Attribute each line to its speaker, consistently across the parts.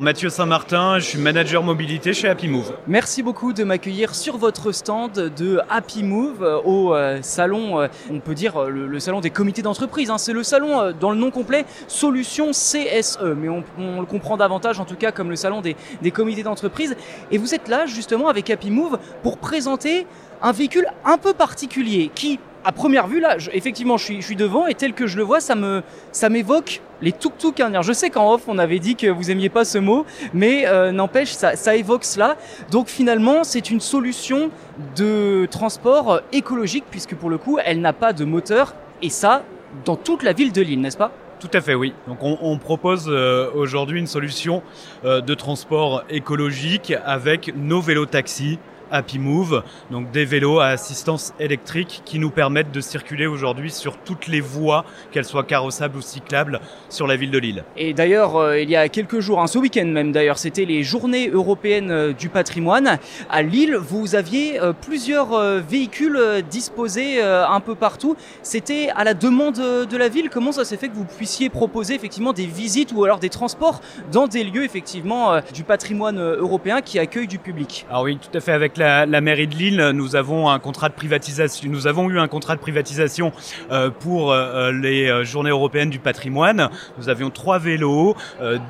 Speaker 1: Mathieu Saint-Martin, je suis manager mobilité chez Happy Move.
Speaker 2: Merci beaucoup de m'accueillir sur votre stand de Happy Move euh, au euh, salon, euh, on peut dire le, salon des comités d'entreprise. Hein. C'est le salon dans le nom complet Solutions CSE, mais on, le comprend davantage en tout cas comme le salon des, des comités d'entreprise. Et vous êtes là justement avec Happy Move pour présenter un véhicule un peu particulier qui à première vue, là, effectivement, je suis, devant et tel que je le vois, ça me, ça m'évoque les tuk-tuk indiens. Je sais qu'en off, on avait dit que vous aimiez pas ce mot, mais euh, n'empêche, ça, évoque cela. Donc finalement, c'est une solution de transport écologique puisque pour le coup, elle n'a pas de moteur et ça dans toute la ville de Lille, n'est-ce pas?
Speaker 1: Tout à fait, oui. Donc on, propose euh, aujourd'hui une solution euh, de transport écologique avec nos vélos taxis Happy Move, donc des vélos à assistance électrique qui nous permettent de circuler aujourd'hui sur toutes les voies, qu'elles soient carrossables ou cyclables, sur la ville de Lille.
Speaker 2: Et d'ailleurs, euh, il y a quelques jours, hein, ce week-end même d'ailleurs, c'était les journées européennes euh, du patrimoine. À Lille, vous aviez euh, plusieurs véhicules disposés un peu partout. C'était à la demande de la ville. Comment ça s'est fait que vous puissiez proposer effectivement des visites ou alors des transports dans des lieux effectivement du patrimoine européen qui accueillent du public?
Speaker 1: Alors oui, tout à fait avec la, mairie de Lille, nous avons un contrat de privatisation. Nous avons eu un contrat de privatisation euh, pour euh, les euh, Journées européennes du patrimoine. Nous avions trois vélos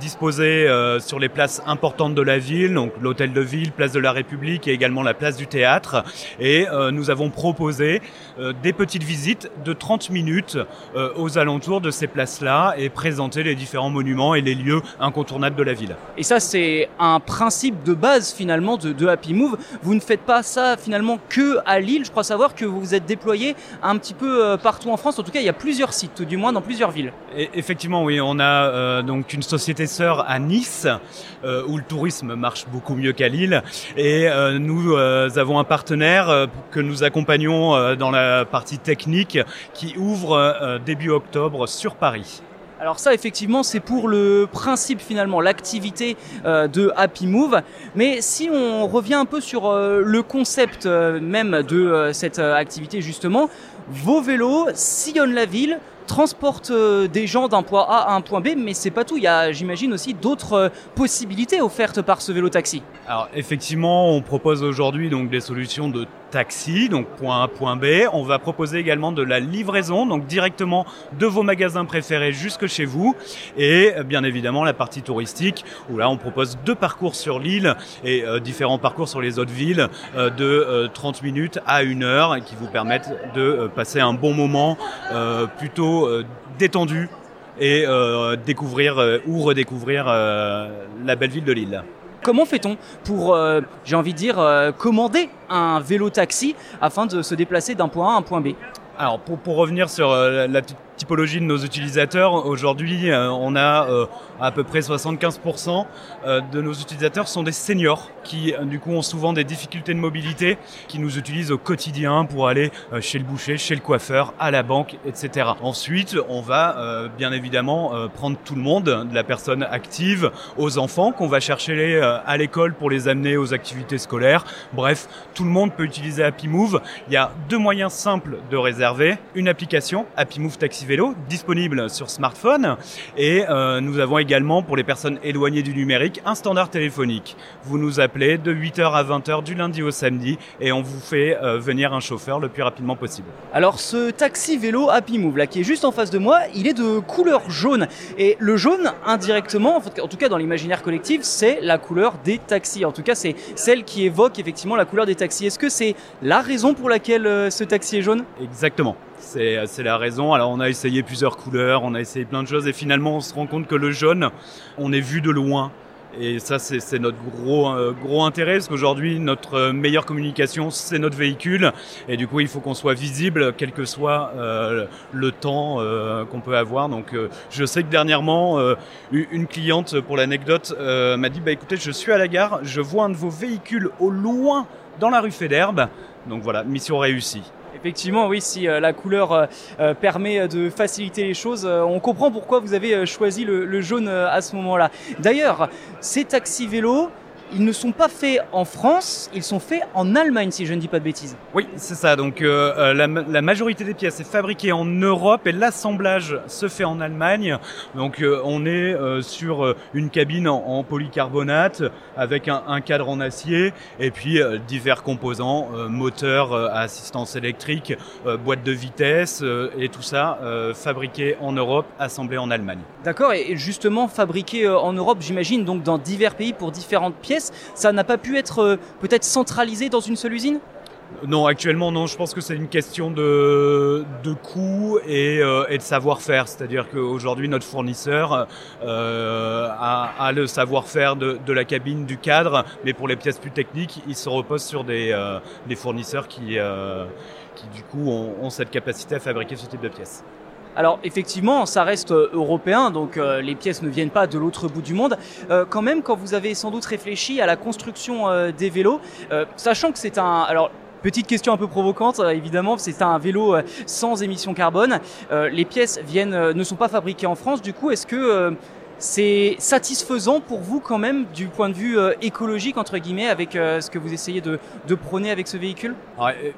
Speaker 1: disposés sur les places importantes de la ville, donc l'hôtel de ville, place de la République et également la place du théâtre. Et nous avons proposé des petites visites de 30 minutes aux alentours de ces places-là et présenter les différents monuments et les lieux incontournables de la ville.
Speaker 2: Et ça, c'est un principe de base finalement de, de Happy Move. Vous ne faites pas ça finalement que à Lille. Je crois savoir que vous vous êtes déployé un petit peu euh, partout en France. En tout cas, il y a plusieurs sites, tout du moins dans plusieurs villes.
Speaker 1: Et effectivement, oui, on a euh, donc une société sœur à Nice euh, où le tourisme marche beaucoup mieux qu'à Lille. Et nous avons un partenaire que nous accompagnons dans la partie technique qui ouvre début octobre sur Paris.
Speaker 2: Alors ça, effectivement, c'est pour le principe finalement, l'activité euh, de Happy Move. Mais si on revient un peu sur euh, le concept euh, même de cette activité justement, vos vélos sillonnent la ville, transportent des gens d'un point A à un point B, mais c'est pas tout. Il y a, j'imagine, aussi d'autres possibilités offertes par ce vélo taxi.
Speaker 1: Alors effectivement, on propose aujourd'hui donc des solutions de taxi, donc point A, point B. On va proposer également de la livraison, donc directement de vos magasins préférés jusque chez vous. Et euh, bien évidemment la partie touristique, où là on propose deux parcours sur l'île et euh, différents parcours sur les autres villes euh, de 30 minutes à une heure et qui vous permettent de passer un bon moment plutôt détendu et découvrir ou redécouvrir la belle ville de Lille.
Speaker 2: Comment fait-on pour, euh, j'ai envie de dire, euh, commander un vélo taxi afin de se déplacer d'un point A à un point B?
Speaker 1: Alors pour, pour revenir sur euh, la de nos utilisateurs, aujourd'hui on a à peu près 75% euh, de nos utilisateurs sont des seniors qui euh, du coup ont souvent des difficultés de mobilité, qui nous utilisent au quotidien pour aller euh, chez le boucher, chez le coiffeur, à la banque, etc. Ensuite, on va bien évidemment prendre tout le monde, de la personne active aux enfants qu'on va chercher à l'école pour les amener aux activités scolaires. Bref, tout le monde peut utiliser Happy Move. Il y a deux moyens simples de réserver. Une application, Happy Move Taxi Vélo, disponible sur smartphone. Et nous avons également également pour les personnes éloignées du numérique un standard téléphonique. Vous nous appelez de 8h à 20h du lundi au samedi et on vous fait euh, venir un chauffeur le plus rapidement possible.
Speaker 2: Alors ce taxi vélo Happy Move là qui est juste en face de moi, il est de couleur jaune et le jaune indirectement, en tout cas dans l'imaginaire collectif, c'est la couleur des taxis. En tout cas, c'est celle qui évoque effectivement la couleur des taxis. Est-ce que c'est la raison pour laquelle euh, ce taxi est jaune?
Speaker 1: Exactement. C'est la raison. Alors on a essayé plusieurs couleurs, on a essayé plein de choses et finalement on se rend compte que le jaune, on est vu de loin. Et ça, c'est notre gros, euh, gros intérêt, parce qu'aujourd'hui, notre meilleure communication, c'est notre véhicule. Et du coup, il faut qu'on soit visible, quel que soit euh, le temps euh, qu'on peut avoir. Donc, je sais que dernièrement, une cliente, pour l'anecdote, m'a dit, bah écoutez, je suis à la gare, je vois un de vos véhicules au loin dans la rue Fédherbe. Donc voilà, mission réussie.
Speaker 2: Effectivement, oui, si euh, la couleur euh, euh, permet de faciliter les choses, on comprend pourquoi vous avez choisi le, jaune à ce moment-là. D'ailleurs, ces taxis vélos, ils ne sont pas faits en France, ils sont faits en Allemagne, si je ne dis pas de bêtises.
Speaker 1: Oui, c'est ça. Donc la, la, majorité des pièces est fabriquée en Europe et l'assemblage se fait en Allemagne. Donc on est sur une cabine en, polycarbonate avec un, un, cadre en acier et puis divers composants, moteur, assistance électrique, boîte de vitesse et tout ça fabriqué en Europe, assemblé en Allemagne.
Speaker 2: D'accord, et justement fabriqué euh, en Europe, j'imagine, donc dans divers pays pour différentes pièces, ça n'a pas pu être euh, peut-être centralisé dans une seule usine?
Speaker 1: Non, actuellement non. Je pense que c'est une question de, coût et, euh, et de savoir-faire. C'est-à-dire qu'aujourd'hui, notre fournisseur euh, a, le savoir-faire de, la cabine, du cadre, mais pour les pièces plus techniques, il se repose sur des, fournisseurs qui, du coup, ont cette capacité à fabriquer ce type de pièces.
Speaker 2: Alors effectivement, ça reste euh, européen, donc euh, les pièces ne viennent pas de l'autre bout du monde. Euh, quand même, quand vous avez sans doute réfléchi à la construction des vélos, sachant que c'est un... Alors, Petite question un peu provocante, évidemment, c'est un vélo sans émission carbone. les pièces viennent, ne sont pas fabriquées en France. Du coup, est-ce que c'est satisfaisant pour vous quand même du point de vue euh, écologique entre guillemets avec euh, ce que vous essayez de, de, prôner avec ce véhicule?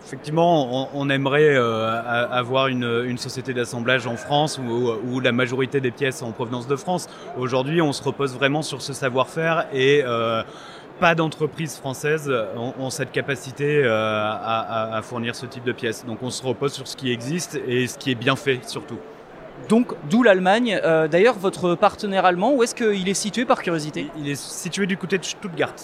Speaker 1: Effectivement, on, aimerait euh, avoir une, une société d'assemblage en France où, la majorité des pièces sont en provenance de France. Aujourd'hui, on se repose vraiment sur ce savoir-faire et pas d'entreprise française ont, cette capacité à fournir ce type de pièces. Donc on se repose sur ce qui existe et ce qui est bien fait surtout.
Speaker 2: Donc, d'où l'Allemagne. Euh, D'ailleurs, votre partenaire allemand, où est-ce qu'il est situé par curiosité?
Speaker 1: Il est situé du côté de Stuttgart.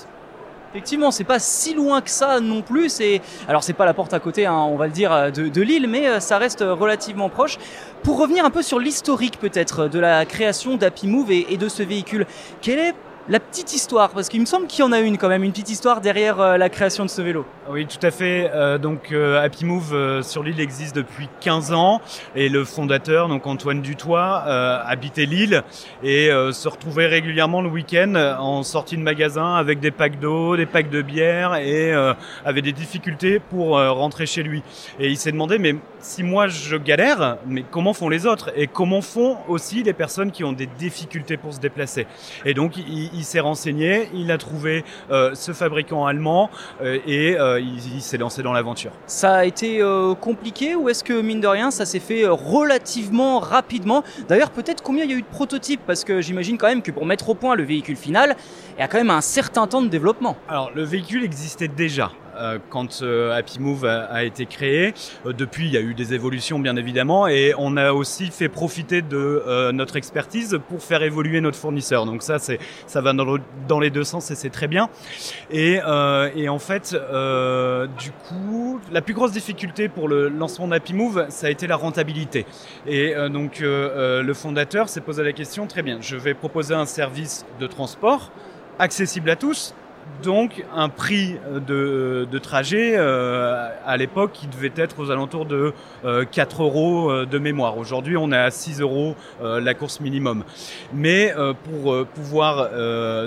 Speaker 2: Effectivement, c'est pas si loin que ça non plus. C'est alors c'est pas la porte à côté, hein, on va le dire, de, de Lille, mais euh, ça reste relativement proche. Pour revenir un peu sur l'historique peut-être de la création d'Happy Move et, et de ce véhicule, quel est la petite histoire, parce qu'il me semble qu'il y en a une quand même, une petite histoire derrière euh, la création de ce vélo.
Speaker 1: Oui, tout à fait. Euh, donc euh, Happy Move sur l'île existe depuis 15 ans et le fondateur, donc Antoine Dutoit, habitait l'île et se retrouvait régulièrement le week-end en sortie de magasin avec des packs d'eau, des packs de bière et avait des difficultés pour rentrer chez lui. Et il s'est demandé, mais si moi je galère, mais comment font les autres? Et comment font aussi les personnes qui ont des difficultés pour se déplacer? Et donc il, il s'est renseigné, il a trouvé ce fabricant allemand et il, il s'est lancé dans l'aventure.
Speaker 2: Ça a été euh, compliqué ou est-ce que mine de rien ça s'est fait relativement rapidement? D'ailleurs peut-être combien il y a eu de prototypes? Parce que j'imagine quand même que pour mettre au point le véhicule final, il y a quand même un certain temps de développement.
Speaker 1: Alors le véhicule existait déjà euh, quand euh, Happy Move a, été créé. Euh, depuis, il y a eu des évolutions bien évidemment et on a aussi fait profiter de euh, notre expertise pour faire évoluer notre fournisseur. Donc ça, ça va dans, le, dans, les deux sens et c'est très bien. Et, euh, et en fait, euh, du coup, la plus grosse difficulté pour le lancement d'Happy Move, ça a été la rentabilité. Et euh, donc le fondateur s'est posé la question très bien. Je vais proposer un service de transport accessible à tous, donc un prix de, de trajet euh, à l'époque qui devait être aux alentours de euh, 4 euros euh, de mémoire. Aujourd'hui, on est à 6 euros euh, la course minimum. Mais euh, pour euh, pouvoir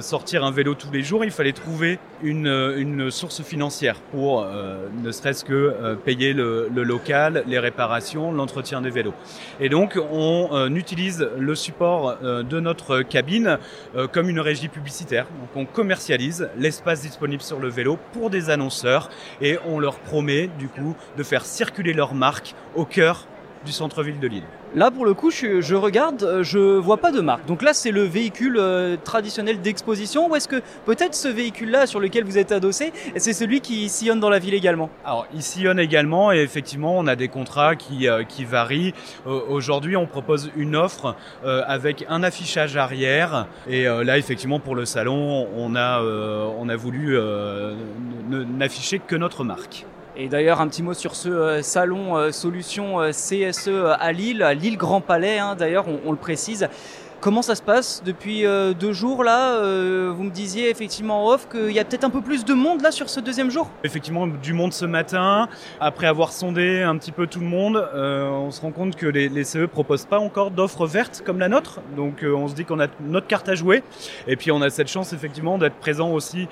Speaker 1: sortir un vélo tous les jours, il fallait trouver une, une source financière pour ne serait-ce que payer le, le, local, les réparations, l'entretien des vélos. Et donc, on utilise le support de notre cabine comme une régie publicitaire. Donc, on commercialise les espace disponible sur le vélo pour des annonceurs et on leur promet du coup de faire circuler leur marque au cœur du centre-ville de Lille.
Speaker 2: Là, pour le coup, je, je, regarde, je vois pas de marque. Donc là, c'est le véhicule euh, traditionnel d'exposition ou est-ce que peut-être ce véhicule-là sur lequel vous êtes adossé, c'est celui qui sillonne dans la ville également?
Speaker 1: Alors, il sillonne également et effectivement, on a des contrats qui, euh, qui varient. Euh, Aujourd'hui, on propose une offre euh, avec un affichage arrière et euh, là, effectivement, pour le salon, on a, euh, on a voulu n'afficher que notre marque.
Speaker 2: Et d'ailleurs, un petit mot sur ce euh, salon euh, solution euh, CSE à Lille, à Lille Grand Palais, hein, d'ailleurs, on, on, le précise. Comment ça se passe depuis euh, deux jours là euh, Vous me disiez effectivement en off qu'il y a peut-être un peu plus de monde là sur ce deuxième jour?
Speaker 1: Effectivement, du monde ce matin. Après avoir sondé un petit peu tout le monde, euh, on se rend compte que les, les CE proposent pas encore d'offres vertes comme la nôtre. Donc on se dit qu'on a notre carte à jouer. Et puis on a cette chance effectivement d'être présent aussi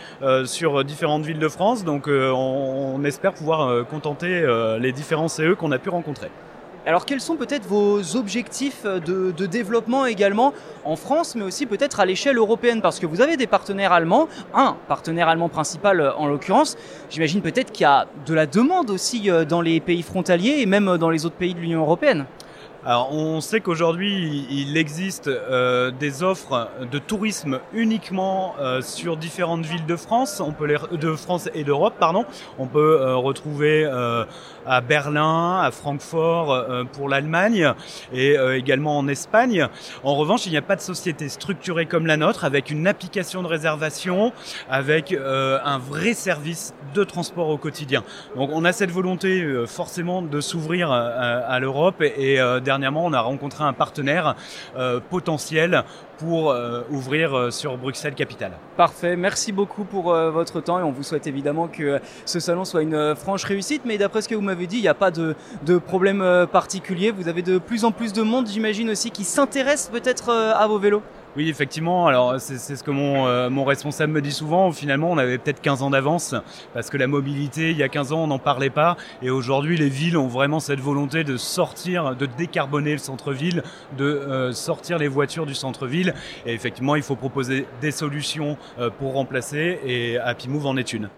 Speaker 1: sur différentes villes de France. Donc on, on, espère pouvoir contenter les différents CE qu'on a pu rencontrer.
Speaker 2: Alors quels sont peut-être vos objectifs de, de, développement également en France, mais aussi peut-être à l'échelle européenne? Parce que vous avez des partenaires allemands, un partenaire allemand principal en l'occurrence. J'imagine peut-être qu'il y a de la demande aussi dans les pays frontaliers et même dans les autres pays de l'Union européenne.
Speaker 1: Alors, on sait qu'aujourd'hui, il existe euh, des offres de tourisme uniquement euh, sur différentes villes de France, on peut les, de France et d'Europe, pardon. On peut euh, retrouver euh, à Berlin, à Francfort euh, pour l'Allemagne et également en Espagne. En revanche, il n'y a pas de société structurée comme la nôtre avec une application de réservation, avec un vrai service de transport au quotidien. Donc, on a cette volonté forcément de s'ouvrir à, l'Europe et, et dernièrement, on a rencontré un partenaire euh, potentiel pour euh, ouvrir euh, sur Bruxelles Capitale.
Speaker 2: Parfait, merci beaucoup pour votre temps et on vous souhaite évidemment que ce salon soit une franche réussite. Mais d'après ce que vous m'avez dit, il n'y a pas de, de problème particulier. Vous avez de plus en plus de monde, j'imagine aussi, qui s'intéresse peut-être à vos vélos.
Speaker 1: Oui, effectivement. Alors, c'est ce que mon, euh, mon responsable me dit souvent. Finalement, on avait peut-être 15 ans d'avance parce que la mobilité, il y a 15 ans, on n'en parlait pas. Et aujourd'hui, les villes ont vraiment cette volonté de sortir, de décarboner le centre-ville, de euh, sortir les voitures du centre-ville. Et effectivement, il faut proposer des solutions euh, pour remplacer. Et Happy Move en est une.